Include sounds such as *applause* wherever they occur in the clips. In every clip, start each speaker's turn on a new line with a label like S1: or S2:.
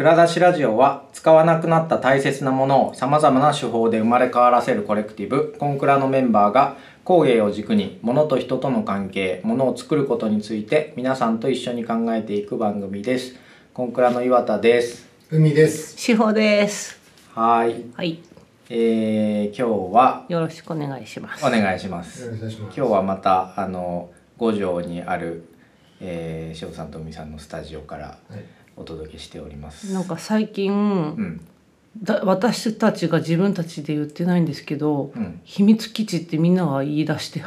S1: 蔵出しラジオは使わなくなった大切なものをさまざまな手法で生まれ変わらせるコレクティブコンクラのメンバーが工芸を軸に物と人との関係物を作ることについて皆さんと一緒に考えていく番組ですコンクラの岩田です
S2: 海です。
S3: 志保です。
S1: はい、
S3: はい、
S1: えー、今日は
S3: よろしくお願いします。
S1: お願いします
S2: よろしくお願いします。
S1: 今日はまたあの五条にある、えー、塩さんと海さんのスタジオから
S2: はい。
S1: お届けしております。
S3: なんか最近、
S1: うん。
S3: だ私たちが自分たちで言ってないんですけど、
S1: うん。
S3: 秘密基地ってみんなが言い出して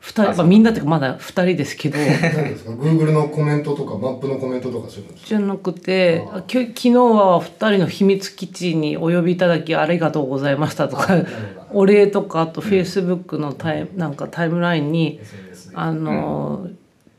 S3: 二人
S1: あそう。
S3: まあ、みんなっていうかまだ二人ですけど *laughs*
S2: 何です。か。Google のコメントとかマップのコメントとかそういうのですか。
S3: じゃなくてあき昨日は二人の秘密基地にお呼びいただきありがとうございましたとかお礼とかあとフェイスブックのタイ,、なんかタイムラインに
S2: で
S3: あの、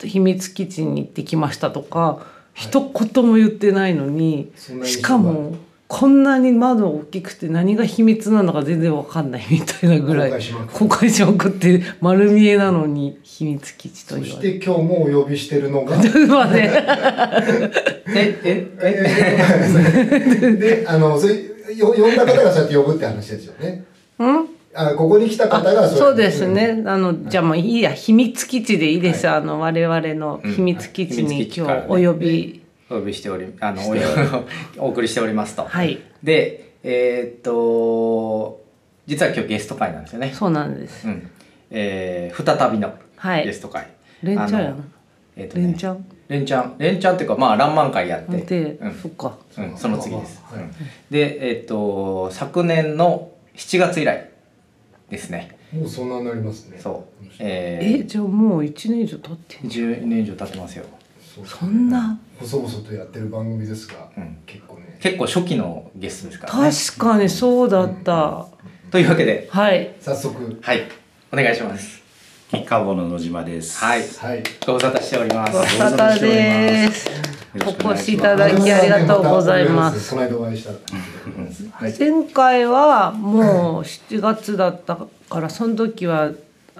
S3: 秘密基地に行ってきましたとか、一言も言ってないのに
S2: そんな印象
S3: しかもこんなに窓大きくて何が秘密なのか全然わかんないみたいなぐらい
S2: 公開しまくって
S3: 丸見えなのに秘密基地と
S2: そ
S3: 言われて。
S2: して今日もお呼びしてるのが。*laughs*
S3: まあね、
S1: えええ？
S2: で、あの、それ、よ呼んだ方がそうやって呼ぶって話ですよね。
S3: うん
S2: あ、ここに来た方が
S3: そうですね。あの、じゃあもういいや、秘密基地でいいです。あの、我々の秘密基地に今日お呼び。
S1: お呼びしておりあのお *laughs* お送りしておりますと。
S3: はい。
S1: でえーっと実は今日ゲスト会なんですよね。
S3: そうなんです。
S1: うん。えー、再びの
S3: はい
S1: ゲスト会。
S3: レンチャン。
S1: えーっとね
S3: レンチャン？
S1: レンチャンレンチャンっていうかまあランマン会やって。
S3: で、
S1: うん
S3: そっか。
S1: うん、その次です。でえーっと昨年の7月以来ですね。
S2: もうそんなになりますね。
S1: そう。
S3: え
S1: え
S3: じゃあもう一年以上経ってん
S1: ー、
S3: じゃん
S1: 10年以上経ってますよ。
S2: そう
S3: そんな？
S2: 細々とやってる番組ですが、
S1: うん
S2: 結構ね。
S1: 結構初期のゲストですからね。
S3: 確かにそうだった、
S1: というわけで
S3: はい
S2: 早速。
S1: はいお願いします。
S4: キカボの野島です。
S1: はい
S2: はい。
S1: ご無沙汰しております。
S3: ご無沙汰です
S4: お
S3: お越しいただきありがとうございます
S2: この間お会いしたら。はい。
S3: 前回はもう7月だったからその時は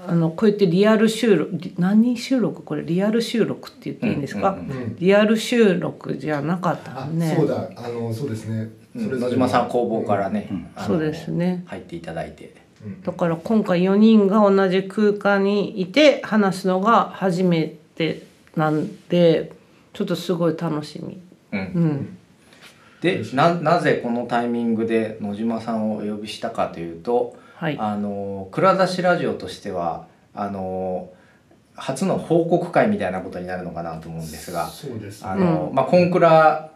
S3: あのこうやってリアル収録リ何収録これ？リアル収録って言っていいんですか、リアル収録じゃなかったね
S2: そうだ。あの、そうですね。
S1: うん野島さん工房からね、
S3: そうですね
S1: 入っていただいて、
S2: うん
S3: だから今回4人が同じ空間にいて話すのが初めてなんでちょっとすごい楽しみ。
S1: うん
S3: うん、
S1: でななぜこのタイミングで野島さんをお呼びしたかというと、
S3: はい。
S1: あの蔵出しラジオとしてはあの初の報告会みたいなことになるのかなと思うんですが
S2: そうですね。
S1: あの、まあ、コンクラ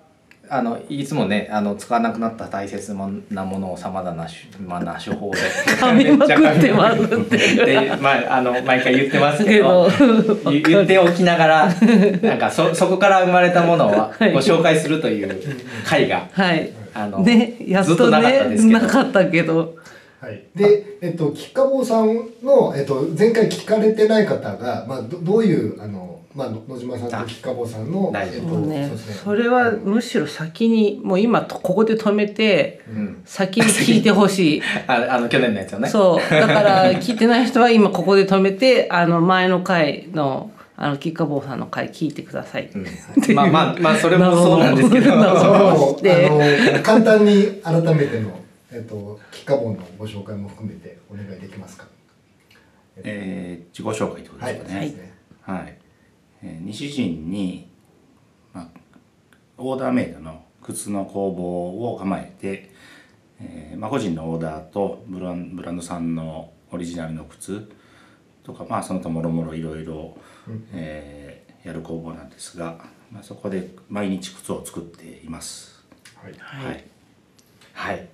S1: あのいつもねあの使わなくなった大切なものをさまざまな手,、まあ、な手法で
S3: 噛みまくってますって
S1: で、まあ、あの毎回言ってますけど言言っておきながらなんかそそこから生まれたものをご
S3: はい
S1: 紹介するという回が
S3: はい。
S1: あの、
S3: ね、やっと
S1: ずっとなかった
S3: ね
S1: ですけど
S3: なかったけど。
S2: はい、で、えっと、きっかぼうさんの、えっと、前回聞かれてない方が、まあ、どどういう、あの、まあ、の野島さんときっかぼうさんの、えっと、
S3: ね
S2: そうですね。
S3: それはむしろ先にもう今とここで止めて
S1: うん、
S3: 先に聞いてほしい。*laughs*
S1: ああの去年のやつをね。
S3: そう。だから聞いてない人は今ここで止めてあの前の回のあのキッカボーさんの回聞いてください。
S1: うん、まあまあまあそれもそうなんですけど。*laughs*
S2: あの、簡単に改めての、えっと、きっかぼうのご紹介も含めてお願いできますか？
S4: えー自己紹介ってこと
S2: はい、
S4: ですかね。
S2: そうですね。
S4: はい。えー西陣に、まあ、オーダーメイドの靴の工房を構えて、えーまあ、個人のオーダーとブランブランドさんのオリジナルの靴とか、まあ、その他もろもろいろいろえーやる工房なんですが、まあ、そこで毎日靴を作っています。
S2: はい。
S4: はい。
S1: はい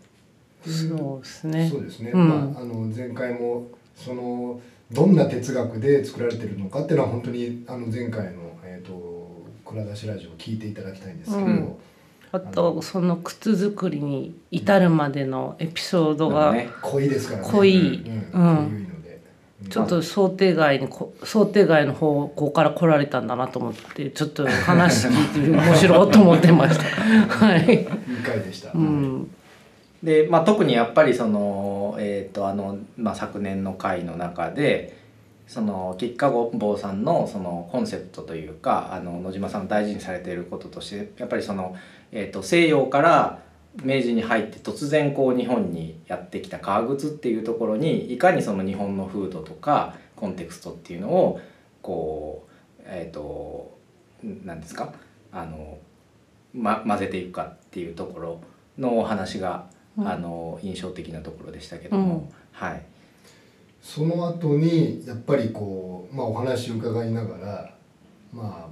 S3: そうですね
S2: そうですね。
S3: うん
S2: まあ、あの、前回も、その、どんな哲学で作られてるのかっていうのは、本当に、あの、前回の、えっと、蔵出しラジオを聞いていただきたいんですけど。
S3: うんあとその靴作りに至るまでのエピソードが
S1: ね
S2: 濃いですからね。
S3: 濃い
S2: うん、
S3: うんちょっと想定外にこ想定外の方向から来られたんだなと思ってちょっと話聞いて面白いと思ってました。はい。
S2: いい回でした。
S3: うん。
S1: で、まあ、特にやっぱりその、えーとあのまあ、昨年の回の中でその吉川坊さんのそのコンセプトというかあの野島さんが大事にされていることとしてやっぱりその、えー、と西洋から明治に入って突然こう日本にやってきた革靴っていうところにいかにその日本の風土とかコンテクストっていうのをこうえっ、と何ですかあの、ま、混ぜていくかっていうところのお話が、
S3: うん。
S1: あの印象的なところでしたけども、
S3: うん。
S1: はい。
S2: その後にやっぱりこう、まあ、お話を伺いながらま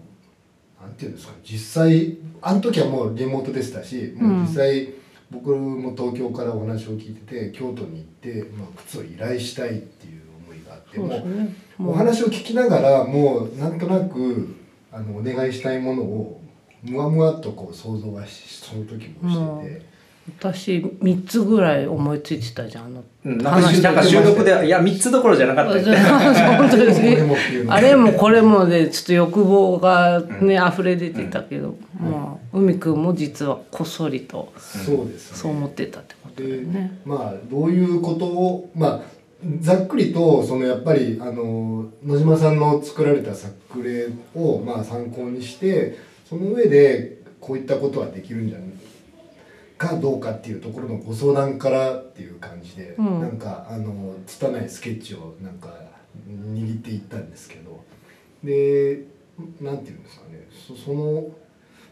S2: あなんていうんですか実際あの時はもうリモートでしたし、もう実際僕も東京からお話を聞いてて京都に行って、まあ、靴を依頼したいっていう思いがあって
S3: そうです
S2: も
S3: ね
S2: うお話を聞きながらもうなんとなくあのお願いしたいものをむわむわっとこう想像はしその時もしてて。
S3: 私三つぐらい思いついてたじゃんあの
S1: うん、なんかなんか収録でいや3つどころじゃなかったよ。ね。
S3: 本当です。*laughs* ねあれもこれもでちょっと欲望がね、溢れ出てたけど、まあ海くんも実はこっそりと
S2: そうですね。
S3: そう思ってたってことだよ
S2: で
S3: ね。
S2: まあどういうことをまあざっくりとそのやっぱりあの野島さんの作られた作例をまあ参考にしてその上でこういったことはできるんじゃない？かどうかっていうところのご相談からっていう感じで、
S3: うん。
S2: なんかあの拙いスケッチをなんか握っていったんですけど。でなんていうんですかね。そその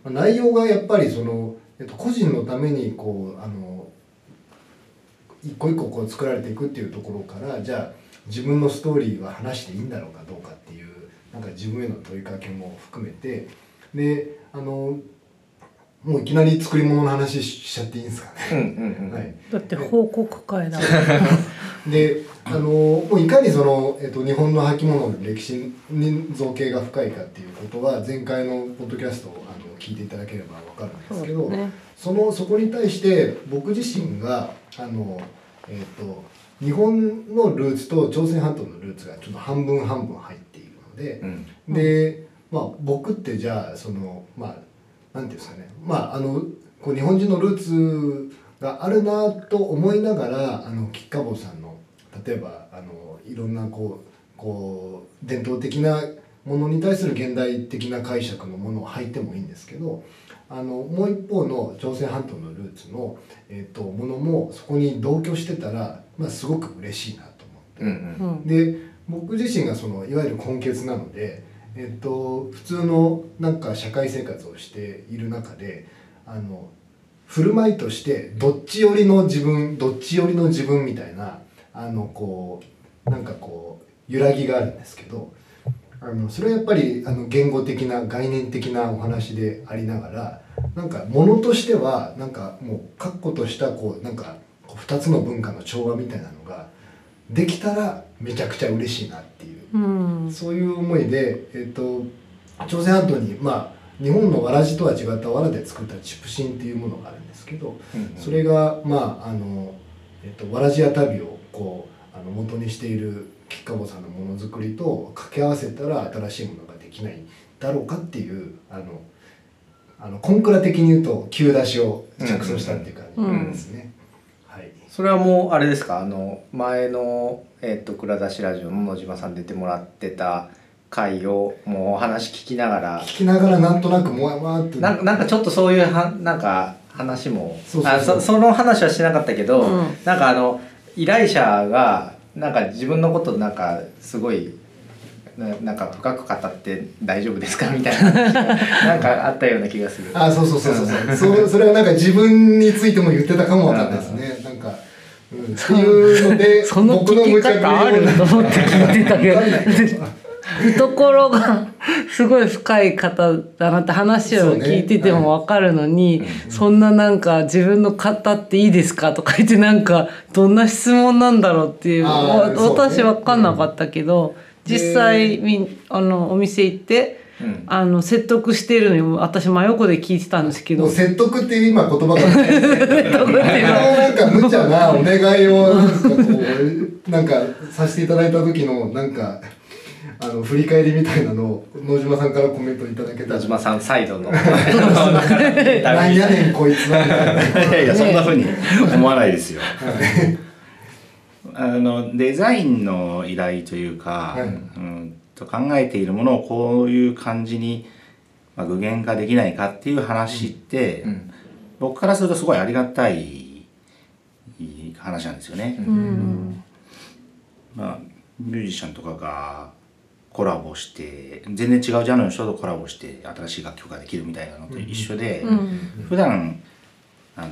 S2: まあ内容がやっぱりその、えっと、個人のためにこうあの一個一個こう作られていくっていうところからじゃあ自分のストーリーは話していいんだろうかどうかっていうなんか自分への問いかけも含めて。であのもういきなり作り物の話しちゃっていいんですか
S1: うん
S2: ね。
S1: うんうん。
S2: はい、
S3: だって報告会だから。*laughs*
S2: であのもういかにその、えっと、日本の履物の歴史に造形が深いかっていうことは前回のポッドキャストをあの聞いていただければ分かるんですけど
S3: そうですね
S2: そのそこに対して僕自身があの、えっと日本のルーツと朝鮮半島のルーツがちょっと半分半分入っているので、
S1: うん
S2: で、まあ、僕ってじゃあそのまあなんていうんですかねまああのこう日本人のルーツがあるなと思いながらあの吉川坊さんの例えばあのいろんなこうこう伝統的なものに対する現代的な解釈のものを履いてもいいんですけどあのもう一方の朝鮮半島のルーツの、えー、とものもそこに同居してたら、まあ、すごく嬉しいなと思って。
S1: うんうん
S3: うん
S2: で僕自身がそのいわゆる根血なので、えっと、普通のなんか社会生活をしている中であの振る舞いとしてどっち寄りの自分どっち寄りの自分みたいなあのこうなんかこう揺らぎがあるんですけどあのそれはやっぱりあの言語的な概念的なお話でありながらなんかものとしてはなんかもう確固としたこうなんかこう2つの文化の調和みたいなのができたらめちゃくちゃ嬉しいなっていう、
S3: うん。
S2: そういう思いで、えっと朝鮮半島にまあ日本のわらじとは違ったわらで作ったチプシンっていうものがあるんですけど、
S1: うん
S2: それがまああの、えっと、わらじや旅をこうあの元にしている吉川坊さんのものづくりと掛け合わせたら新しいものができないだろうかっていうあのあのコンクラ的に言うと急出しを着想したっていう感じなんですね。はい
S1: それはもうあれですか？あの前の、えっと蔵出しラジオの野島さん出てもらってた回をもうお話聞きながら。
S2: 聞きながらなんとなくもわもわって。
S1: なんかなんかちょっとそういうはなんか話も。
S2: そうそうそう。
S1: あそその話はしてなかったけど、
S3: うん。
S1: なんかあの依頼者がなんか自分のことなんかすごいななんか深く語って大丈夫ですか？みたいな。話 *laughs* がなんかあったような気がする。
S2: あそうそうそうそう。そうそそれはなんか自分についても言ってたかもわかんないですねうん、っていうので
S3: その聞き方あると思って聞いてたけど。懐がすごい深い方だなって話を聞いてても分かるのにそ,、ん。ななんか自分の方っていいですかとか言ってなんかどんな質問なんだろうっていう
S2: ね。
S3: 私分かんなかったけど、
S2: うん。
S3: 実際あのお店行って。
S1: うん。
S3: あの説得してるのに私真横で聞いてたんですけど。
S2: 説得っていう今言葉がないですね。なんか無茶なお願いをなんかこうなんかさせていただいた時の。なんかあの振り返りみたいなのを野島さんからコメントいただけたら
S1: 野島さんサイドの。
S2: なんやねんこいつなみたい
S4: やいやそんなふうに思わないですよ。あのデザインの依頼というか、
S2: はい。
S4: うん、と考えているものをこういう感じに、まあ、具現化できないかっていう話って、
S1: うん。
S4: 僕からするとすごいありがたい話なんですよね。
S3: うん。
S4: まあ、ミュージシャンとかがコラボして全然違うジャンルの人とコラボして新しい楽曲ができるみたいなのと一緒で、
S3: うん。
S4: 普段あの、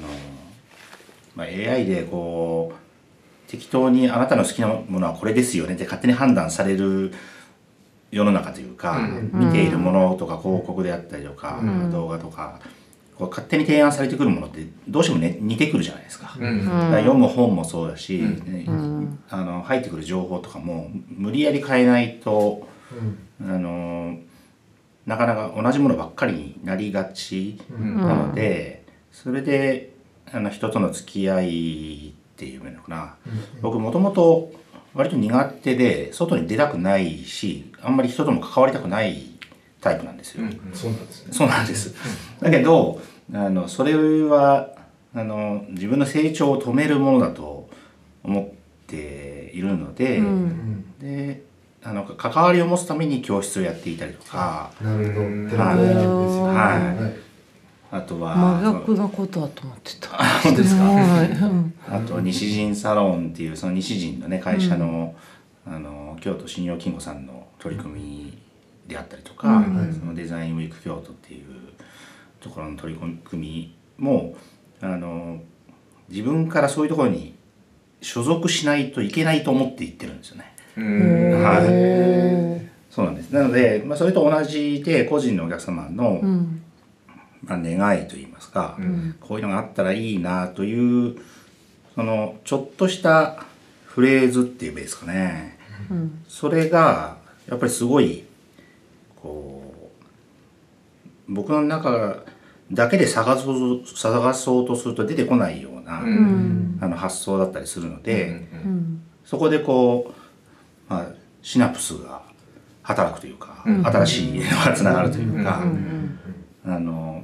S4: まあ、AI でこう適当にあなたの好きなものはこれですよねって勝手に判断される世の中というか、見ているものとか広告であったりとか、動画とかこう勝手に提案されてくるものってどうしても、ね、似てくるじゃないですか。
S1: うん。
S4: だから読む本もそうだし、ね
S3: ん。
S4: あの入ってくる情報とかも無理やり変えないと
S2: うん。
S4: あのなかなか同じものばっかりになりがちなので、それであの人との付き合いっていうのかな、僕もともと割と苦手で外に出たくないしあんまり人とも関わりたくないタイプなんですよ。
S2: そうなんですね。
S4: そうなんです。だけど、あの、それは、あの、自分の成長を止めるものだと思っているので、
S2: うん。
S4: で、あの、関わりを持つために教室をやっていたりとか、
S2: なるほど。
S4: はいあとは、
S3: 真逆なことだと思ってた。
S4: 本当ですか？あと西陣サロンっていうその西陣のね会社の,、あの京都信用金庫さんの取り組みであったりとか、
S3: うん
S4: そのデザインウィーク京都っていうところの取り組みもあの自分からそういうところに所属しないといけないと思って言ってるんですよね。
S1: うん。
S4: はい。そうなんです。なので、まあ、それと同じで個人のお客様の、
S3: うん
S4: まあ、願いといいますか、
S1: ん。
S4: こういうのがあったらいいなというそのちょっとしたフレーズっていうべですかね。
S3: うん。
S4: それがやっぱりすごいこう僕の中だけで探そう探そうとすると出てこないような、
S3: うん。
S4: あの発想だったりするので、
S3: うん
S4: そこでこう、まあ、シナプスが働くというか、
S1: うん。
S4: 新しいのがつながるというか。
S3: うん。
S4: あの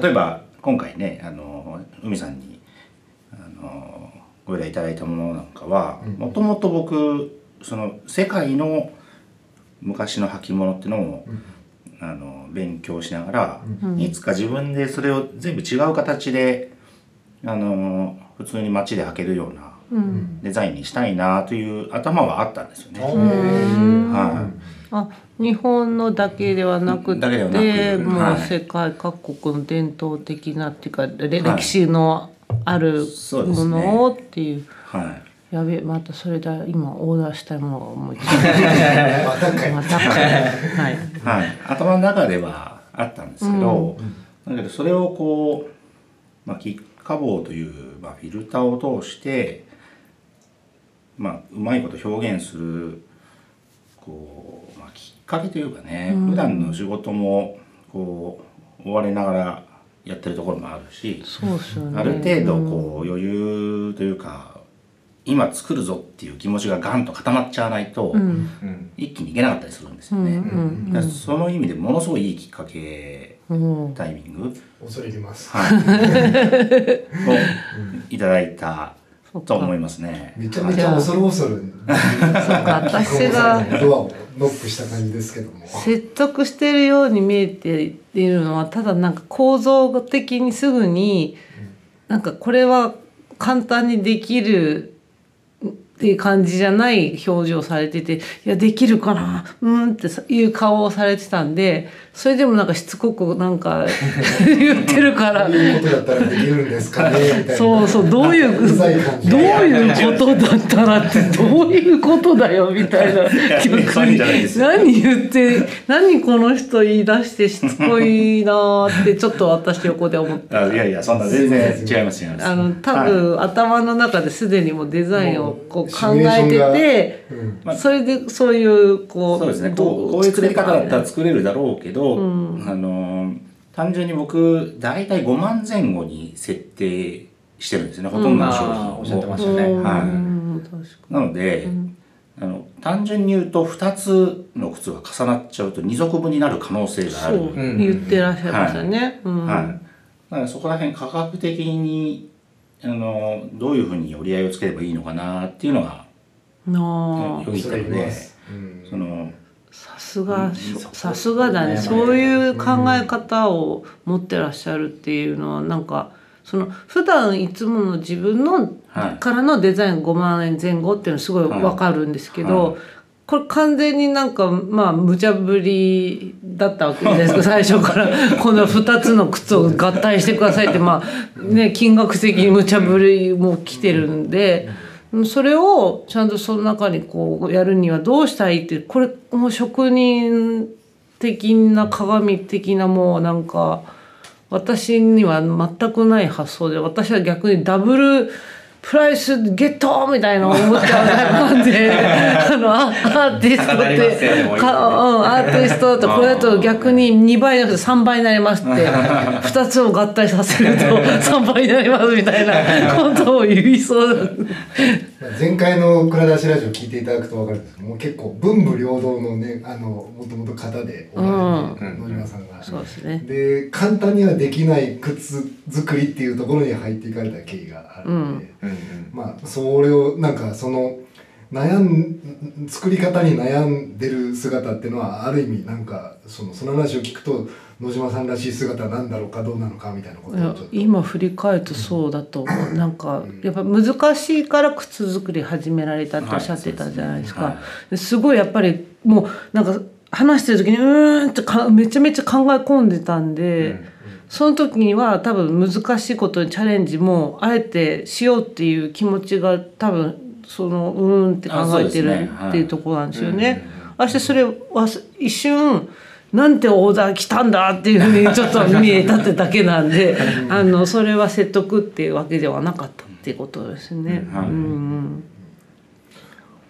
S4: 例えば今回ねあの海さんにあのご依頼いただいたものなんかはもともと僕その世界の昔の履物っていうのを、あの勉強しながら、
S3: うん。
S4: いつか自分でそれを全部違う形であの普通に街で履けるような
S3: うん。
S4: デザインにしたいなという頭はあったんですよね。
S3: うん。
S4: はい。
S3: あ日本のだけではなくてもう世界各国の伝統的なっていうか、歴史のあるものをっていう。
S4: はい。
S3: やべえまたそれだ今オーダーしたいものが思いついた
S2: またかい。
S3: またかはい。
S4: はい、頭の中ではあったんですけど、だけどそれをこう、まあ、キッカ棒という、まあ、フィルターを通して、まあ、うまいこと表現するこう、まあ、きっかけというかね、
S3: うん。
S4: 普段の仕事もこう追われながらやってるところもあるし、
S3: そうですよね。
S4: ある程度こう余裕というか今作るぞっていう気持ちがガンと固まっちゃわないと、
S3: うん。
S1: うん
S4: 一気にいけなかったりするんです
S3: うん
S4: よね。
S3: うん
S4: その意味でものすごいいいきっかけ
S3: うんうん
S4: タイミング、
S2: 恐れ入ります。
S4: はい、*laughs* をいただいたと思いますね。
S2: めちゃめちゃ恐る恐る。
S3: 私が
S2: ドアをノックした感じですけども。
S3: 説得してるように見えているのはただなんか構造的にすぐになんかこれは簡単にできるっていう感じじゃない表情されてて「いやできるかな？うん」っていう顔をされてたんでそれでもなんかしつこくなんか *laughs* 言ってるから。
S2: こういうことだったらできるんですかねみたいな。
S3: そうそうどういう
S2: うざい感じ。
S3: どういうことだったらってどういうことだよみたいな
S4: そういうんじゃないですよ。
S3: 何言って何この人言い出してしつこいなーってちょっと私横で思って。
S4: あいやいやそんな全然違います違います。
S3: あの多
S4: はい。
S3: 分、頭の中ですでにもうデザインをこう考えてて、
S2: うん
S4: まあ
S3: それでそういうこう
S4: そうですね。
S3: ど
S4: こうこういう作り方だったら作れるだろうけど、
S3: う。ん。
S4: あの単純に僕大体5万前後に設定してるんですね。ほとんどの商品を。
S1: おっしゃってましたね。
S3: うん。
S4: はいなので、
S3: ん。
S4: あの単純に言うと2つの靴が重なっちゃうと2足分になる可能性がある。
S3: そう。言ってらっしゃいましたね。うん。
S4: はい、だからそこら辺価格的にあのどういうふうに折り合いをつければいいのかなっていうのがよぎったので
S2: それます。うん。
S4: その
S3: さすが
S1: うん。
S3: さすがだね。
S1: そ
S3: そういう考え方を持ってらっしゃるっていうのはなんかその普段いつもの自分の
S4: はい。
S3: からのデザイン5万円前後っていうのはすごいわかるんですけど、
S4: はい。
S3: これ完全になんかまあ無茶ぶりだったわけですけど *laughs* 最初から。この2つの靴を合体してくださいってまあね金額的に無茶ぶりも来てるんで。それをちゃんとその中にこうやるにはどうしたいいってこれもう職人的な鏡的なもうなんか私には全くない発想で私は逆にダブルプライスゲットみたいな思っちゃうタイプなんであのアーティストってか、うん、アーティストだとこれだと逆に2倍じゃなくて3倍になりますって。*laughs* 2つを合体させると3倍になりますみたいなことを言いそうだ
S2: 前回の蔵出しラジオ聞いていただくと分かるんですけどもう結構文武両道のねあのもともと型でおられて、
S1: うん
S2: 野島さんが。
S3: そうですね。
S2: で簡単にはできない靴作りっていうところに入っていかれた経緯があるので、
S1: うんうん
S2: まあそれをなんかその悩ん作り方に悩んでる姿っていうのはある意味なんかそのその話を聞くと野島さんらしい姿なんだろうかどうなのかみたいなこと
S3: いや
S2: をちょっと。
S3: 今振り返るとそうだと思う、なんかやっぱ難しいから靴作り始められたっておっしゃってたじゃないですか、
S4: はい
S3: ですごいやっぱりもうなんか話してる時にうーんってかめちゃめちゃ考え込んでたんで、その時には多分難しいことにチャレンジもあえてしようっていう気持ちが多分そのうーんって考えてるっていうところなんですよね。あしてそれは一瞬なんてオーダー来たんだっていうふうにちょっと見えたってだけなんで *laughs* あのそれは説得っていうわけではなかったっていうことですね。
S4: はい
S3: うん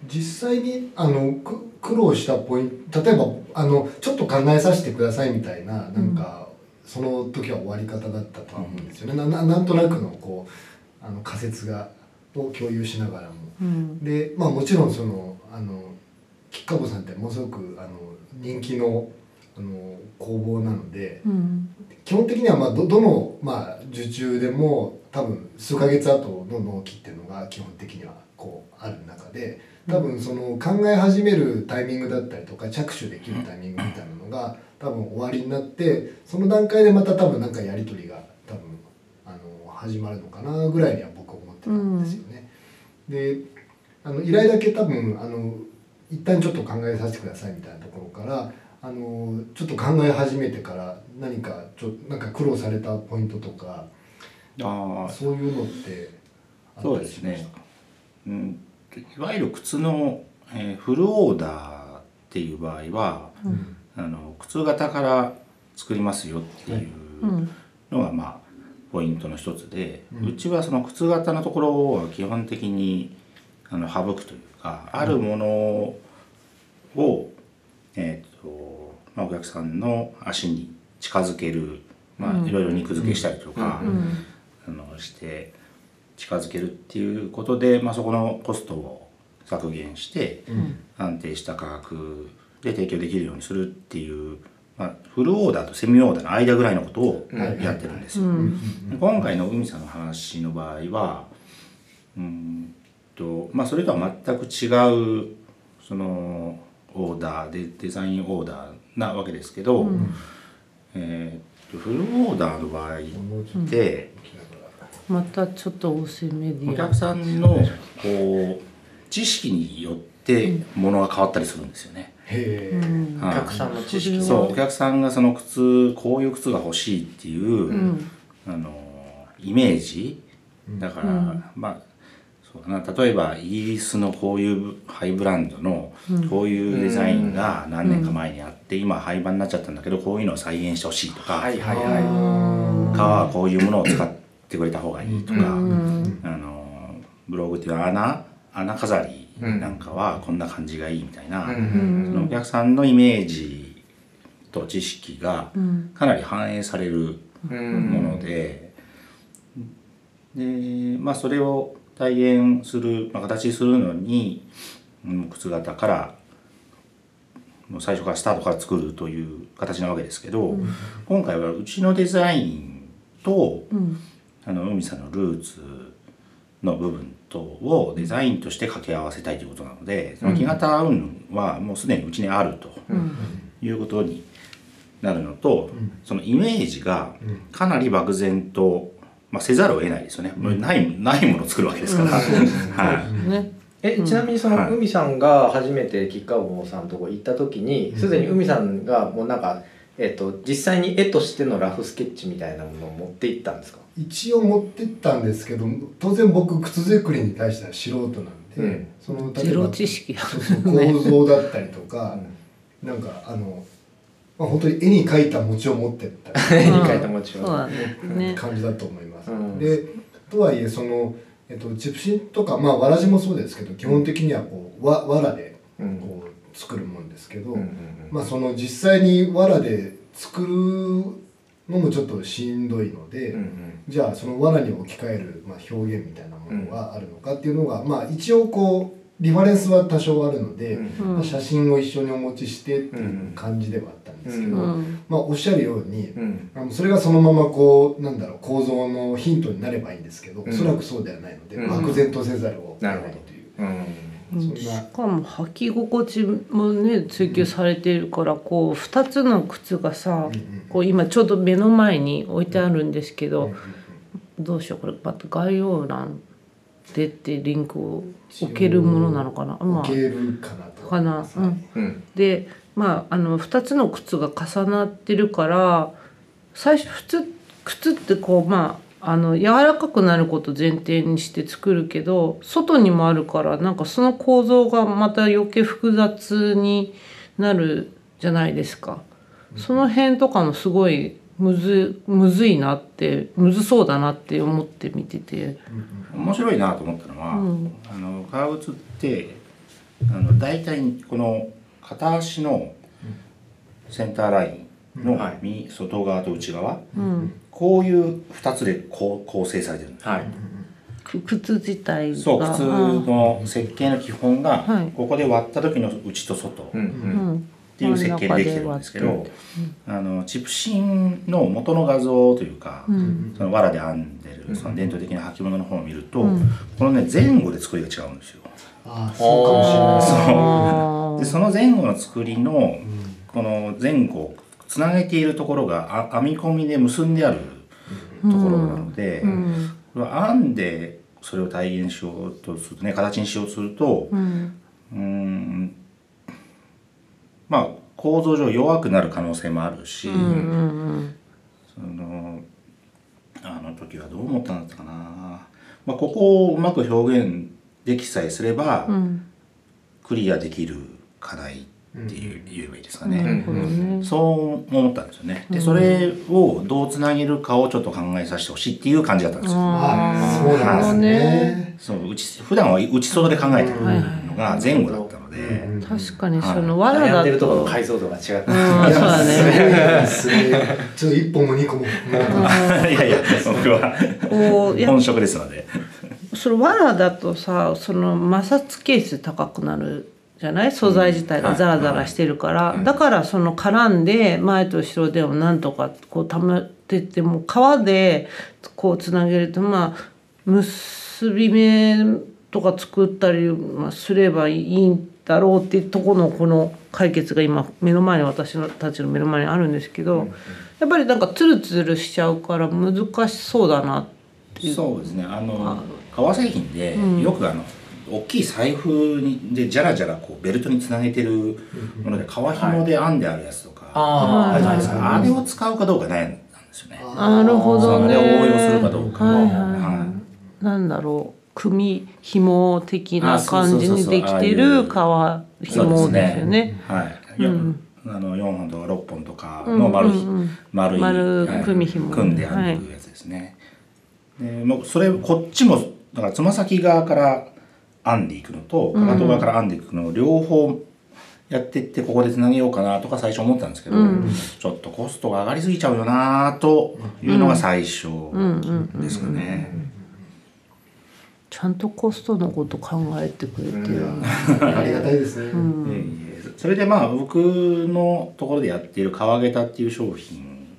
S2: 実際にあのく苦労したポイント例えばあのちょっと考えさせてくださいみたいななんか、その時は終わり方だったとは思うんですよね。なななんとなくのこうあの仮説がを共有しながらも。
S3: うん
S2: でまあもちろんそのあの吉川さんってものすごくあの人気のあの工房なので
S3: うん
S2: 基本的にはまあどどの、まあ、受注でも多分数ヶ月後の納期っていうのが基本的にはこうある中で多分その考え始めるタイミングだったりとか着手できるタイミングみたいなのが多分終わりになってその段階でまた多分なんかやり取りが多分あの始まるのかなぐらいには僕は思ってたんですよね。であの依頼だけ多分あの一旦ちょっと考えさせてくださいみたいなところからあのちょっと考え始めてから何かちょなんか苦労されたポイントとか
S4: ああ
S2: そういうのってあ
S4: そう
S2: ったりしまし
S4: ですね、うん、いわゆる靴の、えーフルオーダーっていう場合は、あの靴型から作りますよっていう
S3: うん
S4: のがまあポイントの一つで、
S2: う
S4: うんちはその靴型のところは基本的にあの省くというかあるものを、えーとまあ、お客さんの足に近づける、ま
S3: うん。
S4: あ、いろいろ肉付けしたりとか、
S3: うん。
S4: あのして近づけるっていうことで、まあ、そこのコストを削減して
S2: うん。
S4: 安定した価格で提供できるようにするっていう、まあ、フルオーダーとセミオーダーの間ぐらいのことをやってるんです。よ。
S3: うん。
S4: 今回の海さんの話の場合はうんと、まあ、それとは全く違うそのオーダーでデザインオーダーなわけですけど、えーとフルオーダーの場合って、
S3: またちょっと
S4: お
S3: ィア
S4: 客さんのこう知識によってものが変わったりするんですよね。
S2: へえ、
S3: うん。
S4: はい
S1: お客さんの知識
S3: うん
S4: そうお客さんがその靴こういう靴が欲しいっていう、
S3: うん。
S4: あのイメージ。だから、
S3: うん。
S4: まあそうだな。例えばイギリスのこういうハイブランドのこういうデザインが何年か前にあって、今廃盤になっちゃったんだけどこういうのを再現してほしいとか、
S1: はいはいはい。
S4: かはこういうものを使ってくれた方がいいとか、
S3: うん。
S4: あのブログっていう穴穴飾りなんかはこんな感じがいいみたいな、そのお客さんのイメージと知識が
S3: うん。
S4: かなり反映される
S1: うん
S4: もので、でまあそれを体現する、まあ、形にするのに、うん、靴型からもう最初からスタートから作るという形なわけですけど、今回はうちのデザインと
S3: うん。
S4: あの海さんのルーツの部分とをデザインとして掛け合わせたいということなのでその木型運はもうすでにうちにあるということになるのと、そのイメージがかなり漠然と、まあ、せざるを得ないですよね、もうないないものを作るわけですから。はい。
S3: ね。
S1: えちなみにその
S4: はい。
S1: 海さんが初めて吉川坊さんのとこ行った時にすでに海さんがもうなんか、えっと実際に絵としてのラフスケッチみたいなものを持って行ったんですか？
S2: 一応持ってったんですけど当然僕靴作りに対しては素人なんで、
S1: うん。
S2: その
S3: ゼロ知識だ
S2: そうそう構造だったりとか、なんかあの、まあ、本当に絵に描いた餅を持ってった *laughs*
S1: 絵に描いたもちろん
S3: そうだねね。
S2: 感じだと思います。
S1: うん。
S2: でとはいえその、えっと、チプシンとかまあわらじもそうですけど基本的にはこうわわらで
S1: うん。
S2: こう作るもんですけど、
S1: うんうん
S2: まあその実際にわらで作るのもちょっとしんどいので、
S1: うんうん。
S2: じゃあその罠に置き換える、まあ、表現みたいなものがあるのかっていうのが、まあ一応こうリファレンスは多少あるので、
S1: うん
S2: まあ、写真を一緒にお持ちしてっていう感じではあったんですけど、
S3: うん。
S2: まあおっしゃるように、
S1: うん。
S2: あのそれがそのままこうなんだろう構造のヒントになればいいんですけど、
S1: うん。
S2: おそらくそうではないので、
S1: うん。
S2: 漠然とせざるを得ない
S1: なるほど。
S2: という。
S1: うん。
S2: そんな。
S3: しかも履き心地もね追求されているからこう2つの靴がさ
S2: うんうん
S3: こう今ちょうど目の前に置いてあるんですけど
S2: うんうん
S3: どうしようこれまた概要欄でってリンクを置けるものなのかなま
S2: 置けるかなと
S3: あかなうん。
S1: うん
S3: でまああの2つの靴が重なってるから最初普通靴ってこうまああの柔らかくなること前提にして作るけど外にもあるからなんかその構造がまた余計複雑になるじゃないですか。その辺とかもすごいむずむずいなってむずそうだなって思って見てて。
S4: 面白いなと思ったのは、
S3: うん
S4: あの革靴ってあの大体この片足のセンターラインの
S1: はい。
S4: 右外側と内側、
S3: うん、
S4: こういう2つでこう構成されてる。んです
S1: はい
S3: く靴自体が。
S4: そう靴の設計の基本が、
S3: はい。
S4: ここで割った時の内と外。っていう設計でできてるんですけど、あのチプシンの元の画像というか、
S3: うん。
S4: その藁で編んでるその伝統的な履物の方を見ると、
S3: うん。
S4: このね前後で作りが違うんですよ。
S2: ああそうかもしれない。ですね。
S3: あー
S4: でその前後の作りのこの前後をつなげているところがあ編み込みで結んであるところなので、
S3: うん。
S4: これは編んでそれを体現しようとするとね形にしようとすると
S3: うん。
S4: まあ構造上弱くなる可能性もあるし、
S3: うんうん。
S4: そのあの時はどう思ったんだったかな、まあ、ここをうまく表現できさえすれば、
S3: うん
S4: クリアできる課題っていう、言えばいいですかね。
S3: ね。
S4: そう思ったんですよね。で、それをどうつなげるかをちょっと考えさせてほしいっていう感じだったんですよ。
S2: あそうなんですね。
S4: そう、うち、普段は内外で考えてる
S3: はい
S4: のが前後だったので、
S3: 確かに
S4: はい
S3: その藁
S1: 悩ん
S3: だ
S1: でるところ。解像度が違って
S3: うんそうだね。
S2: ちょっと一本も二個も。*laughs*
S4: いやいや、僕は本職ですので。
S3: その藁だとさその摩擦係数高くなるじゃない？素材自体がザラザラしてるから、だからその絡んで前と後ろでもなんとかこう保ってっても皮でこうつなげるとまあ結び目とか作ったり、まあ、すればいいんだろうっていうところのこの解決が今目の前に私たちの目の前にあるんですけど、やっぱりなんかツルツルしちゃうから難しそうだなっていう。
S4: そうですね。あの革製品で
S3: うん
S4: よくあの大きい財布にでじゃらじゃらこうベルトにつなげてるもので革紐で編んであるやつとか
S1: あ
S4: あるじゃないです
S3: はい
S4: か。あれを使うかどうか悩んだんですよね。
S3: なるほどね。
S4: それを応用するかどうか
S3: はいはい
S4: は
S3: はい。なんだろう組紐的な感じにできてる革紐ですよね。
S4: はい。よ
S3: うん
S4: あの4本とか6本とかの丸い、
S3: うんうんうん
S4: 丸い
S3: 丸
S4: はい
S3: 組紐
S4: 組んで編んでいくやつですね。でもうそれこっちもだからつま先側から編んでいくのとかかと側から編んでいくのを両方やってってここでつなげようかなとか最初思ったんですけど、
S3: うん
S4: ちょっとコストが上がりすぎちゃうよなというのが最初
S3: うんうん
S4: ですかね。
S3: ちゃんとコストのこと考えてくれてる。*laughs*
S2: ありがたいですね。
S4: それでまあ僕のところでやっている川下駄っていう商品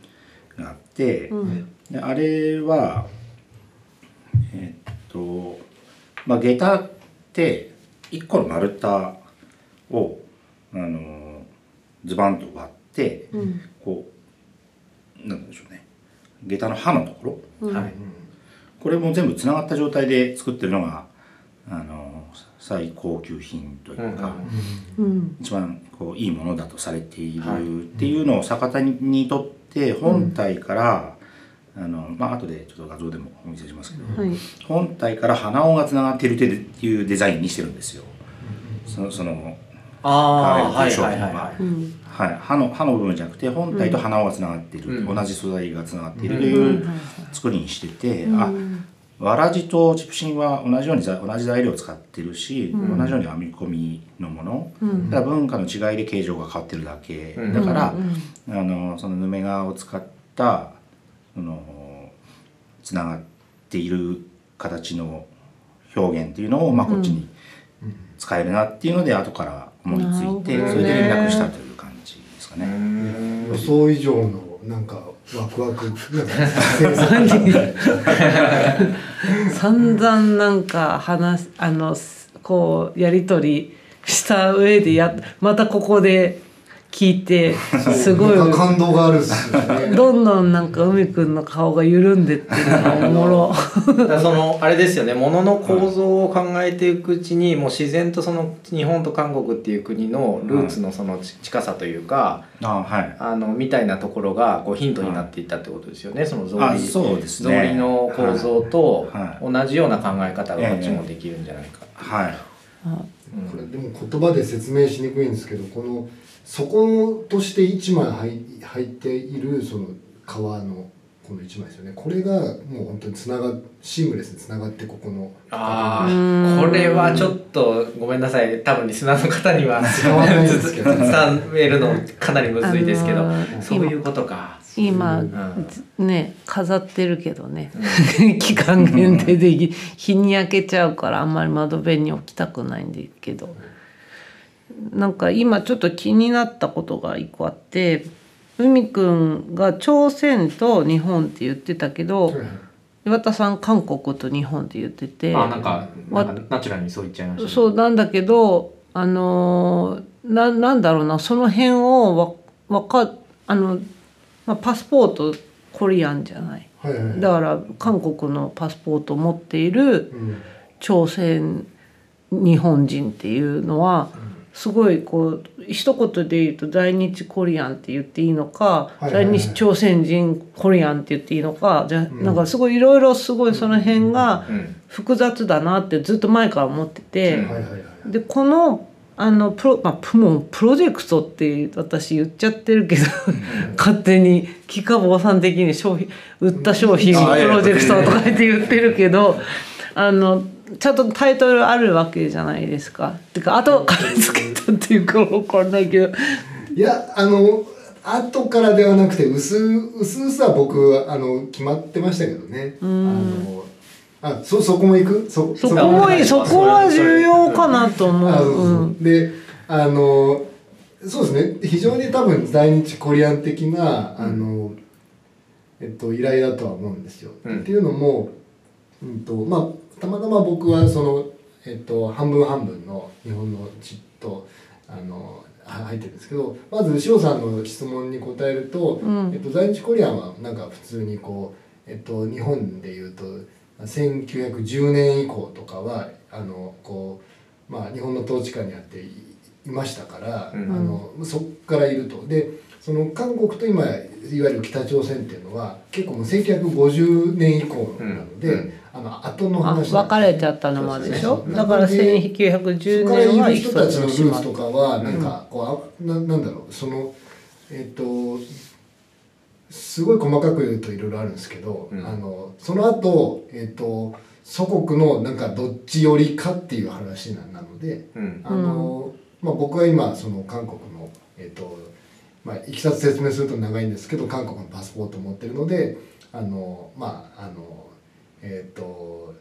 S4: があって、
S3: うん
S4: であれはえっとまあ、下駄って1個の丸太を、あのズバンと割って、
S3: うん。
S4: こうなんでしょうね。下駄の刃のところ。
S1: はい。
S4: これも全部つながった状態で作ってるのがあの最高級品というか、
S3: うん。
S4: 一番こういいものだとされているっていうのを逆手にとって本体から、あのまあ後でちょっと画像でもお見せしますけど、
S3: はい。
S4: 本体から鼻緒がつながっているっていうデザインにしてるんですよ。そのその
S1: ああ
S4: は
S1: はいいはいはい。はい
S3: うん。
S4: はい、刃の刃の部分じゃなくて本体と鼻緒がつながっている、
S1: うん。
S4: 同じ素材がつながっている
S1: うん。
S4: という作りにしてて、あわらじとチプシンは同じようにざ同じ材料を使ってるし、
S3: うん。
S4: 同じように編み込みのもの、
S3: うん。
S4: ただ文化の違いで形状が変わってるだけ、
S1: うん。
S4: だから、
S3: うん。
S4: あのそのヌメ革を使ったそのつながっている形の表現っていうのを、まあ、こっちに使えるなっていうので後から思いついて、それで連絡したという感じですか
S1: う
S4: ね。
S1: ん
S2: 予想以上のなんかワクワク *laughs* *laughs*
S3: 散々なんか話あのこうやり取りした上でやまたここで聞いてすごい。
S2: 感動があるっすよね。
S3: どんどんなんか海くんの顔が緩んでってるのがおもろ。
S1: そのあれですよね。物の構造を考えていくうちにもう自然とその日本と韓国っていう国のルーツのそのち近さというか
S4: あはい。
S1: あのみたいなところがこうヒントになっていったってことですよね。その草
S4: あ
S1: 履
S4: そうです
S1: 草
S4: ね
S1: 履の構造と
S4: は
S1: 同じような考え方がこっちもできるんじゃないか。
S4: はい。
S2: これでも言葉で説明しにくいんですけどこの底として1枚入入っているその革のこの1枚ですよね。これがもう本当につながシームレスにつながってここの。
S1: あ
S3: うん。
S1: あこれはちょっとごめんなさい。多分リスナーの方には
S2: 伝わらないですけど
S1: 伝えるのかなりむずいですけど、
S3: あのー
S1: そういうことか。
S3: 今
S1: うん。
S3: ね飾ってるけどね。*laughs* 期間限定で日に焼けちゃうからあんまり窓辺に置きたくないんだけどなんか今ちょっと気になったことが一個あって海くんが朝鮮と日本って言ってたけど岩田さん韓国と日本って言ってて
S1: あなんかナチュラルにそう言っちゃいました、ね。
S3: そうなんだけどあのーななんだろうなその辺をわわかあの、まあ、パスポートコリアンじゃない。
S2: はいはいはい。
S3: だから韓国のパスポートを持っている
S2: うん。
S3: 朝鮮日本人っていうのはすごいこう一言で言うと在日コリアンって言っていいのか、在日朝鮮人コリアンって言っていいのかじゃ
S2: ん。
S3: なんかすごいいろいろすごいその辺が
S1: うん。
S3: 複雑だなってずっと前から思ってて。でこのあのプロ、まあ、プもうプロジェクトって私言っちゃってるけど勝手に木か坊さん的に商品売った商品をプロジェクトとか言って言ってるけどあのちゃんとタイトルあるわけじゃないですか。てか後からつけたっていうか分かんないけど。
S2: いやあの後からではなくて薄薄々は僕あの決まってましたけどね。あのあそそこも行く？そ
S3: そこもそこは重要かなと思
S2: あそう
S3: う。
S2: そう。うん。であのそうですね。非常に多分在日コリアン的なあの、えっと、依頼だとは思うんですよ。
S1: うん。
S2: っていうのも、うんとまあ、たまたま僕はその、えっと、半分半分の日本の血とあのは入ってるんですけどまず塩さんの質問に答えると、
S3: うん
S2: えっと、在日コリアンはなんか普通にこう、えっと、日本でいうと1910年以降とかはあのこう、まあ、日本の統治下にあっていいましたから、
S1: うん
S2: あのそこからいると。でその韓国と今いわゆる北朝鮮っていうのは結構もう1950年以降なので、
S1: うん。
S2: あの後の
S3: あ
S2: 話なん
S3: 別れちゃったのもあるでしょ？だから
S2: なので
S3: 1910
S2: そこから
S3: 年はい一
S2: る人たちのル
S3: つの島
S2: ーツとかはなんかこうあななんだろう。そのえっとすごい細かく言うといろいろあるんですけど、
S1: うん。
S2: あのその後えっと祖国のなんかどっち寄りかっていう話ななので
S1: うん。
S2: あの、まあ、僕は今その韓国のえっとまあいきさつ説明すると長いんですけど韓国のパスポートを持ってるのであのまああのえっ、と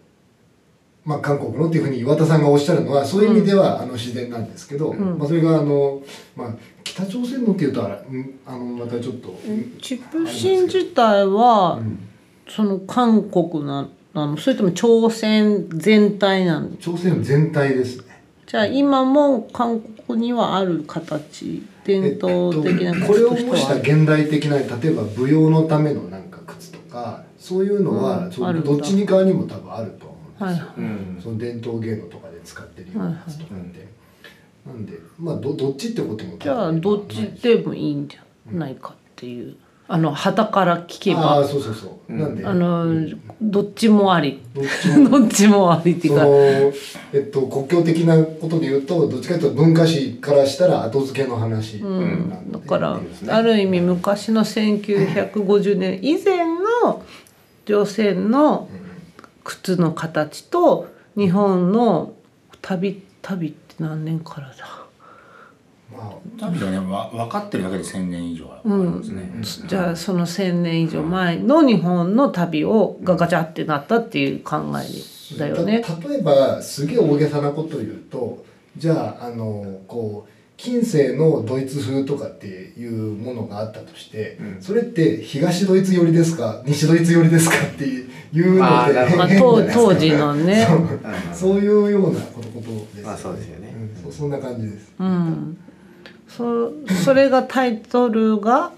S2: まあ韓国のっていうふうに岩田さんがおっしゃるのはそういう意味では、あの自然なんですけど、
S3: ん。
S2: まあ、それがあの、まあ、北朝鮮のっていうとあらんあのまたちょっと、
S3: チップシン自体は、
S2: うん。
S3: その韓国ななの？それとも朝鮮全体なの
S2: 朝鮮全体ですね。
S3: じゃあ今も韓国にはある形？伝統的な
S2: えっとこれを模した現代的な例えば舞踊のためのなんか靴とかそういうのは、そう
S3: うん
S2: どっちに側にも多分あると思うんですよ、
S3: はい
S1: うん
S2: その伝統芸能とかで使ってるようなやつとかって、なんでまあどどっちってことも
S3: じゃあどっちでもいいんじゃないかっていうあの旗から聞け
S2: ああ
S3: ば
S2: そうそうそう、
S1: うん。
S2: なんで？
S3: あのどっちもあり。
S2: どっちも。*laughs*
S3: ありっていか。
S2: そうのえっと国境的なことで言うとどっちかというと文化史からしたら後付けの話
S3: う
S2: なん
S3: だからある意味昔の1950年以前の女性の靴の形と日本の旅旅って何年からだ？
S2: まあ
S4: 多分ねわ分かってるだけで1,000年以上あるんですね。
S3: じゃあその1,000年以上前の日本の旅をがガチャってなったっていう考えだよね。
S2: た例えばすげえ大げさなことを言うとじゃああのこう近世のドイツ風とかっていうものがあったとして、
S1: うん。
S2: それって東ドイツ寄りですか？西ドイツ寄りですか？っていうので変じゃない
S3: 当当時のね。
S2: そう。そういうようなことことです、
S1: まあそうですよね。
S2: うん。そそんな感じです。
S3: うん、そそれがタイトルが？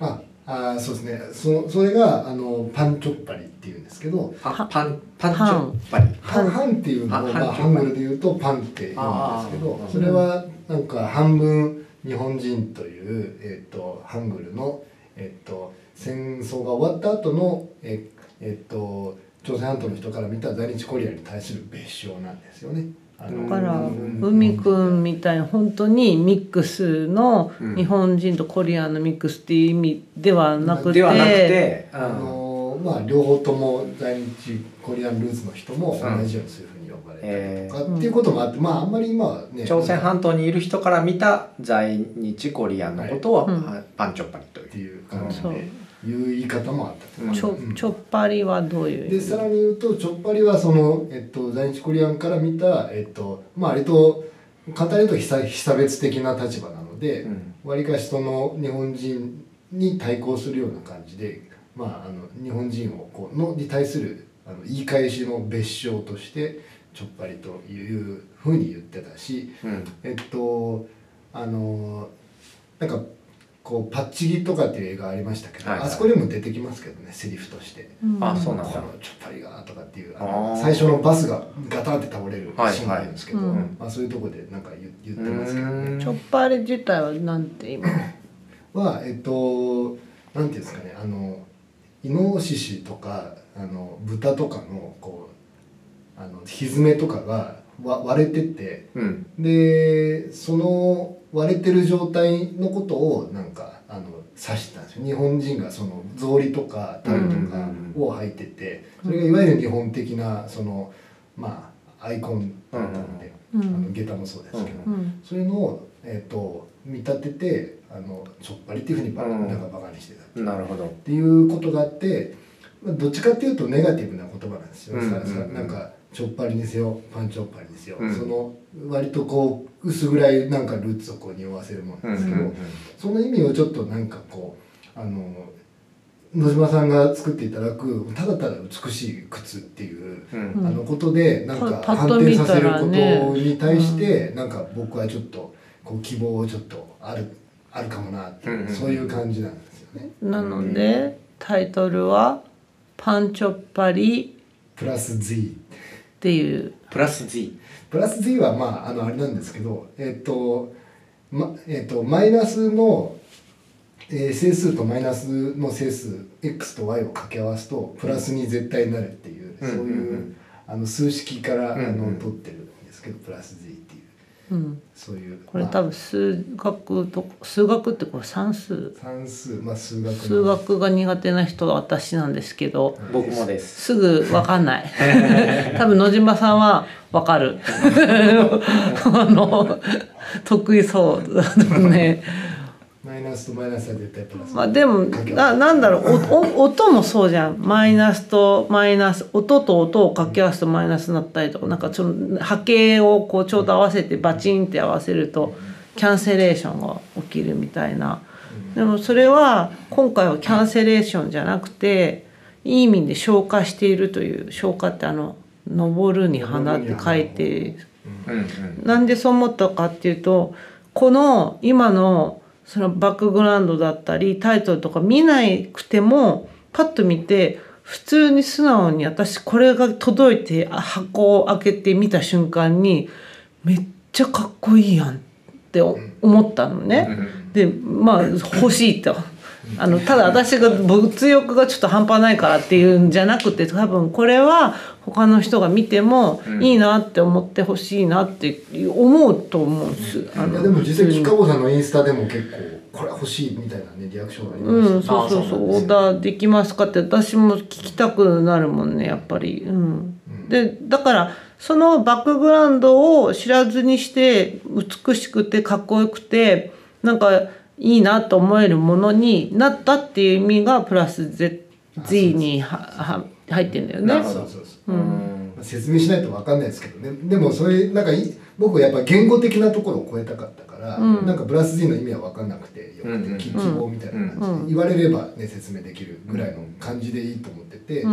S2: ああーそうですね。そそれがあのパンチョッパリっていうんですけど。
S1: パンパンパンチョッパリ。
S2: パン。ハンっていうのを、まあ、
S1: ハン
S2: グルで言うとパンって言うんですけどそれはなんか半分日本人という、えっとハングルの、えっと戦争が終わった後のええっと朝鮮半島の人から見た在日コリアンに対する別称なんですよね。
S3: だから
S2: うん。
S3: 海くんみたいに本当にミックスの
S1: うん。
S3: 日本人とコリアンのミックスっていう意味ではなくて
S1: ではなくて、
S2: あのまあ両方とも在日コリアンルーツの人も同じようにそういうふうに呼ばれたりとか、
S3: うん
S2: っていうこともあってまああんまり今はね
S1: 朝鮮半島にいる人から見た在日コリアンのことを、パンチョッパリという。
S2: 感じでいう言い方もあったと。
S1: うん。
S3: ちょちょっぱりはどういう
S2: でさらに言うとちょっぱりはその、えっと、在日コリアンから見た、えっとまあ、割と簡単に言うと被差被差別的な立場なので
S1: うん。
S2: わり、かしその日本人に対抗するような感じで、まあ、あの日本人をこうのに対するあの言い返しの別称としてちょっぱりというふうに言ってたし、
S1: うん。
S2: えっとあのなんかこう「パッチギ」とかっていう映画ありましたけど、
S1: はいはい。
S2: あそこでも出てきますけどねセリフとして。
S3: うん。
S1: あそうなんだ。
S2: このちょっぱりがとかっていう最初のバスがガタンって倒れる
S1: はい
S2: シーンがあるんですけど、
S3: はいうん
S2: まあ、そういうところでなんか言言ってますけどね。
S3: ちょっぱり自体はなんて今？
S2: はえっとなんていうんですかねあのイノシシとかあの豚とかのこうあの蹄とかがわ割れてて
S1: うん。
S2: でその割れてる状態のことをなん指してたんですよ。日本人がその草履とかタルとかを履いててそれがいわゆる日本的なそのまあアイコンだったので、
S3: うん
S2: あの下駄もそうですけど、
S3: うん。
S2: そういうのを、えー、と見立ててあのちょっぱりっていうふうにバカ,、
S1: うん。
S2: なんかバカにしてたっ
S1: なるほど。
S2: ていうことがあって、まあ、どっちかっていうとネガティブな言葉なんですよ、なんかちょっぱりにせよパンチョッパリにせよ、
S1: うん。
S2: その割とこう薄暗いなんかルーツをこう匂わせるものなんですけど、その意味をちょっとなんかこうあの野島さんが作っていただくただただ美しい靴っていう、
S1: うん。
S3: うん
S2: あのことでなんか反転させることに対して、なんか僕はちょっとこう希望をちょっとあるあるかもなっていう、
S1: うんうん。
S2: そういう感じなんですよね。
S3: なのでタイトルは「パンチョッパリ。
S2: プラス Z
S3: っていう。
S1: プラス Z。
S2: プラス Z はまああのあれなんですけどえっ、とまえっ、とマイナスの、えー整数とマイナスの整数 x と y を掛け合わすとプラスに絶対になるっていう、
S1: うん。
S2: そういう、
S1: うんうん
S2: あの数式から、
S1: うんうん
S2: あの取ってるんですけどプラス Z う
S3: うん。
S2: そういう
S3: これ
S2: まあ
S3: 多分数学と数学ってこれ算数？
S2: 算数まあ数学の。
S3: 数学が苦手な人は私なんですけど
S1: 僕もです。
S3: すぐ分かんない。*laughs* 多分野島さんは分かる。*laughs* *laughs* あの得意そうだね
S2: マイナスとマイナスは絶対プラス。
S3: まあでもななんだろうおお *laughs* 音もそうじゃん。マイナスとマイナス音と音を掛け合わすとマイナスになったりとかなんかその波形をこうちょうど合わせてバチンって合わせるとキャンセレーションが起きるみたいな。でもそれは今回はキャンセレーションじゃなくていい意味で消化しているという消化ってあの「登るに花」って書いてなんでそう思ったかっていうとこの今のそのバックグラウンドだったりタイトルとか見なくてもパッと見て普通に素直に私これが届いてあ箱を開けて見た瞬間にめっちゃかっこいいやんってお思ったのね。でまあ欲しいと。あのただ私が物欲がちょっと半端ないからっていうんじゃなくて多分これは他の人が見てもいいなって思ってほしいなって思うと思うんです。あの
S2: でも実際北尾さんのインスタでも結構これ欲しいみたいなねリアクションがあり
S3: うん、
S2: ましたね、
S3: そうそうそうオーダーできますかって私も聞きたくなるもんねやっぱり。うん、でだからそのバックグラウンドを知らずにして美しくてかっこよくてなんかいいなと思えるものになったっていう意味がプラス Z, Z にはは入ってんだよね。
S2: そうそうそう、まあ説明しないと分かんないですけどね。でもそれなんかい僕はやっぱ言語的なところを超えたかったから、なんかプラス Z の意味は分かんなくてよくて、
S1: うんうん
S2: 希望みたいな感じで、言われればね説明できるぐらいの感じでいいと思ってて、そ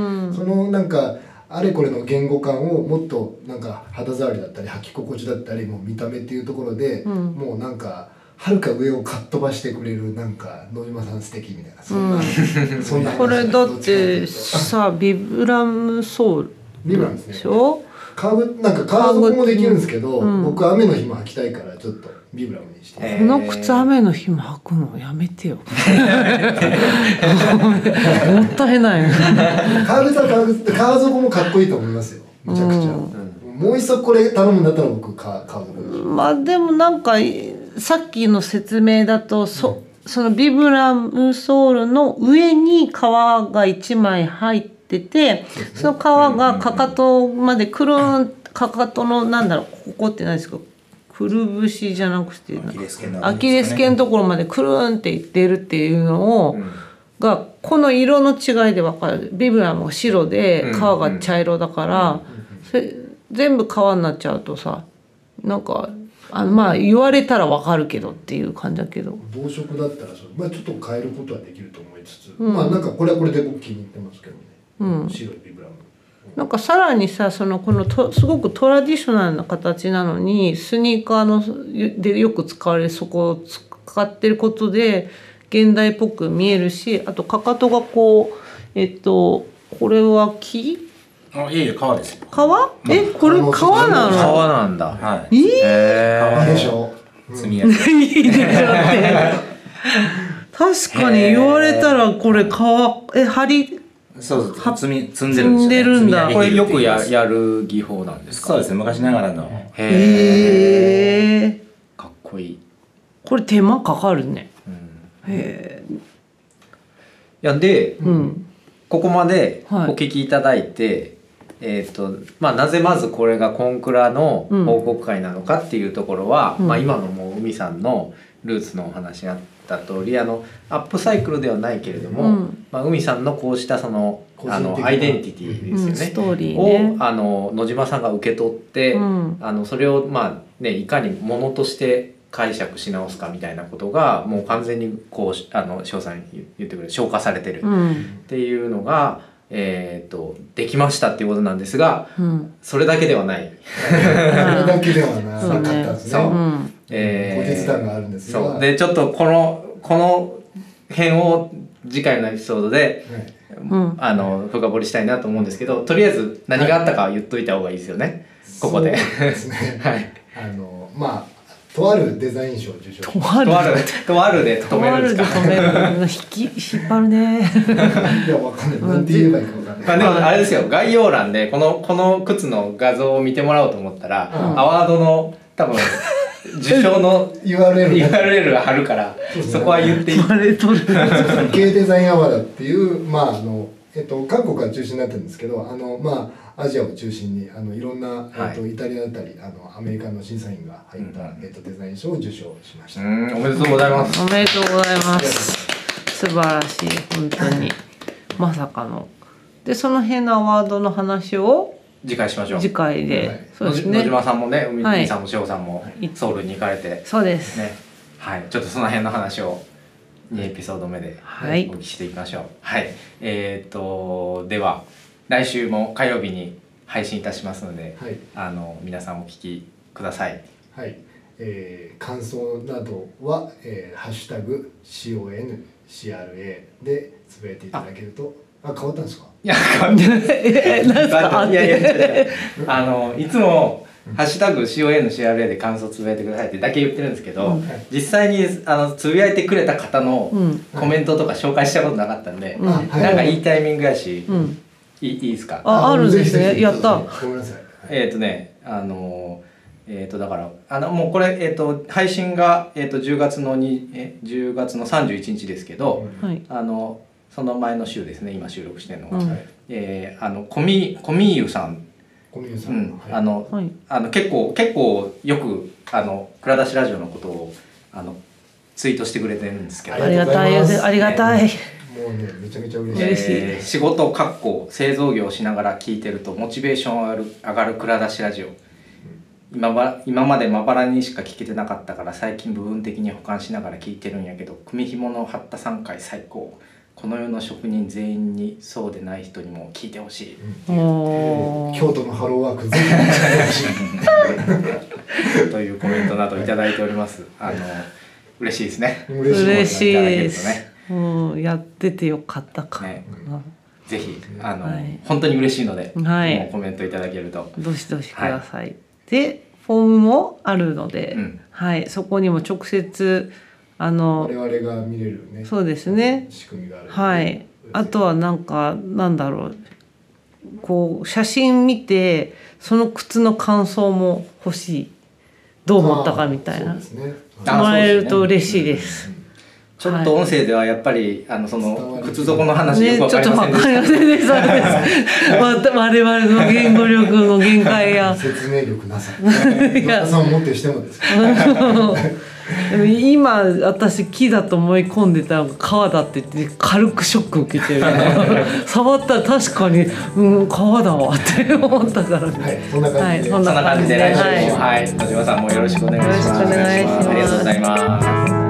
S2: のなんかあれこれの言語感をもっとなんか肌触りだったり履き心地だったりもう見た目っていうところで、もうなんかはるか上をかっ飛ばしてくれるなんか野島さん素敵みたいな。そんな、そんな話
S3: これだって
S2: と。
S3: さビブラムソウル
S2: ビブラムですね。
S3: でしょ
S2: 革靴なんか革底もできるんですけど、僕雨の日も履きたいからちょっとビブラムにして、
S1: へ
S3: この靴雨の日も履くの？やめてよ。もったいない。
S2: 革靴は革靴で革底もかっこいいと思いますよ。むちゃくちゃ、もう一足これ頼むんだったら僕革革底
S3: まあでもなんかさっきの説明だとそそのビブラムソールの上に皮が一枚入っててその皮がかかとまでくるんかかとのなんだろうここって何ですか？くるぶしじゃなくて
S4: アキレス腱の
S3: アキレス腱のところまでくるんっていってるっていうのを、がこの色の違いで分かる。ビブラムが白で皮が茶色だから、全部皮になっちゃうとさなんかあまあ言われたら分かるけどっていう感じだけど。
S2: 同色だったらそう、まあ、ちょっと変えることはできると思いつつ、まあなんかこれはこれで僕気に入ってますけどね、白いビブラム。
S3: なんかさらにさそのこのとすごくトラディショナルな形なのにスニーカーのでよく使われるそこを使ってることで現代っぽく見えるしあとかかとがこうえっとこれは木？
S4: あいえいえ革です。よ
S3: 革えこれ革なの？
S1: 革なんだ。
S4: はい。
S1: へ
S2: いいでしょ。
S4: 積みやすい
S3: いいでしょって。確かに言われたらこれ革え針
S4: そうそう。積み積んでるんですよ、ね、
S3: 積んでるんだ。
S1: これよくや
S4: る
S1: やる技法なんですか？
S4: そうですね。昔ながらの。
S1: へえかっこいい。い
S3: これ手間かかるね。へえ
S1: やで
S3: うん。
S1: ここまでお
S3: はい。
S1: 聞きいただいて、えーとまあ、なぜまずこれがコンクラの報告会なのかっていうところは、
S3: うん。
S1: まあ、今のもう海さんのルーツのお話にあった通りあのアップサイクルではないけれども、
S3: うん。
S1: まあ、海さんのこうしたその
S2: 個人的な
S1: あのアイデンティティですよね、
S3: うんストーリーね。
S1: をあの野島さんが受け取って、
S3: うん。
S1: あのそれをまあねいかにものとして解釈し直すかみたいなことがもう完全にこうあの翔さん言ってくれる消化されてる
S3: うん。
S1: っていうのが、えー、とできましたっていうことなんですが
S3: うん。
S1: それだけではない。
S2: それだけではなかったんです
S1: そう
S2: ね。
S3: う。ん。
S1: えー
S2: があるんですが。
S1: そう。でちょっとこのこの辺を次回のエピソードで、
S2: はい。
S3: うん。
S1: あの深掘りしたいなと思うんですけどとりあえず何があったかは言っといた方がいいですよね、ここで。
S2: そうですね。*laughs*
S1: はい。
S2: あのまあとあるデザイン賞を受賞。し
S3: と
S2: ま
S3: ある。
S1: とある。とあるで止
S3: とあ
S1: めるんですか？
S3: るで止める。引き引っ張るね。*laughs*
S2: いやわかんない。なんて言えばいいかわかんない。
S1: まあでもあれですよ。概要欄でこのこの靴の画像を見てもらおうと思ったら、
S2: うん。
S1: アワードの多分受賞の
S2: URL が
S1: URL が貼るから
S2: ね。
S1: そこは言っていい。
S3: あれ取る。*laughs*
S2: K デザインアワードっていうまああのえっと韓国が中心になってるんですけどあのまあアジアを中心にあのいろんな、
S1: はい。
S2: えっとイタリアだったりあのアメリカの審査員が入った、
S1: うん。
S2: えっとデザイン賞を受賞しました。
S1: うんおめでとうございます。
S3: おめでとうございます。素晴らしい本当に。まさかの。でその辺のアワードの話を
S1: 次回しましょう。
S3: 次回で、
S2: はい。
S1: 野
S3: そうですね。
S1: 島さんもね海
S3: はい。
S1: さんも翔さんもソウルに行かれて。
S3: そうです、
S1: ね。はい。ちょっとその辺の話を2エピソード目で
S3: はい。
S1: お聞きしていきましょう。はい。えっ、とでは来週も火曜日に配信いたしますので、
S2: はい。
S1: あの皆さんお聞きください。
S2: はい、えー感想などは、えーハッシュタグ CONCRA でつぶやいていただけると。あ変わったんですか？
S1: いや変わってない。
S3: えなんすか？
S1: いやいや違う違うあのいつも「ハッシュタグ #CONCRA」で感想つぶやいてくださいってだけ言ってるんですけど、
S3: うん。
S1: 実際にあのつぶやいてくれた方の
S3: うん。
S1: コメントとか紹介したことなかったんで、
S3: うん。
S1: なんかいいタイミングやし、
S3: うん
S1: いいいいですか？
S3: ああるんですね。やった。
S2: ごめんなさい、はい。
S1: えっ、とねあのえっ、とだからあのもうこれ、えー、と配信が、えー、と10月のにえ10月の31日ですけど、
S3: はい。
S1: あのその前の週ですね今収録してるのが、
S3: うん。
S2: はい
S1: えーあのコミコミーユさん。
S2: 小宮さ、
S1: うん。ん
S2: はい。
S1: あの
S3: はい。
S1: あの結構結構よくあの蔵出しラジオのことをあのツイートしてくれてるんですけど、
S3: ありがたいありがたい
S2: もうねめちゃめちゃ嬉しい。
S3: 嬉しい。
S1: えー仕事かっこ製造業をしながら聞いてるとモチベーション上がる上がる蔵出しラジオ。今ば今までまばらにしか聞けてなかったから最近部分的に保管しながら聞いてるんやけど組紐の貼った3回最高。この世の職人全員にそうでない人にも聞いてほしい。
S3: おー
S2: 京都のハローワークぜひやってほしい。
S1: というコメントなどいただいております。あの嬉しいですね。
S2: 嬉しい。
S3: ですうんやっててよかったか
S1: ね。
S3: な
S1: ぜひあの、
S3: はい。
S1: 本当に嬉しいので、
S3: はい。
S1: もうコメントいただけると。
S3: どしどしください、でフォームもあるので、
S1: うん。
S3: はい。そこにも直接あの
S2: 我々が見れるね。
S3: そうですね。
S2: 仕組みがある
S3: はい。あとはなんかなんだろう。こう写真見てその靴の感想も欲しい。どう思ったかみたいな。
S2: そうですね。
S1: あ
S3: もらえると嬉しいです。
S1: ちょっと音声ではやっぱり、あのその靴底の話
S3: ね、
S1: よく
S3: ちょっと
S1: わかりません
S3: わか
S1: でし
S3: りませんでした。そうです。わ我々の言語力の限界や。*laughs*
S2: 説明力なさ。
S3: いや。
S2: さんをもってしてもですか
S3: でも今私木だと思い込んでたのが革だって言って軽くショック受けてる *laughs* 触ったら確かにうん革だわって思ったから。
S2: はい。
S3: ね
S2: そんな感じで、
S3: はいそん
S1: そんな感じで来週も
S3: は
S1: はい、野島さんもよろしくお願いします。
S3: よろしくお願いします。
S1: ありがとうございます。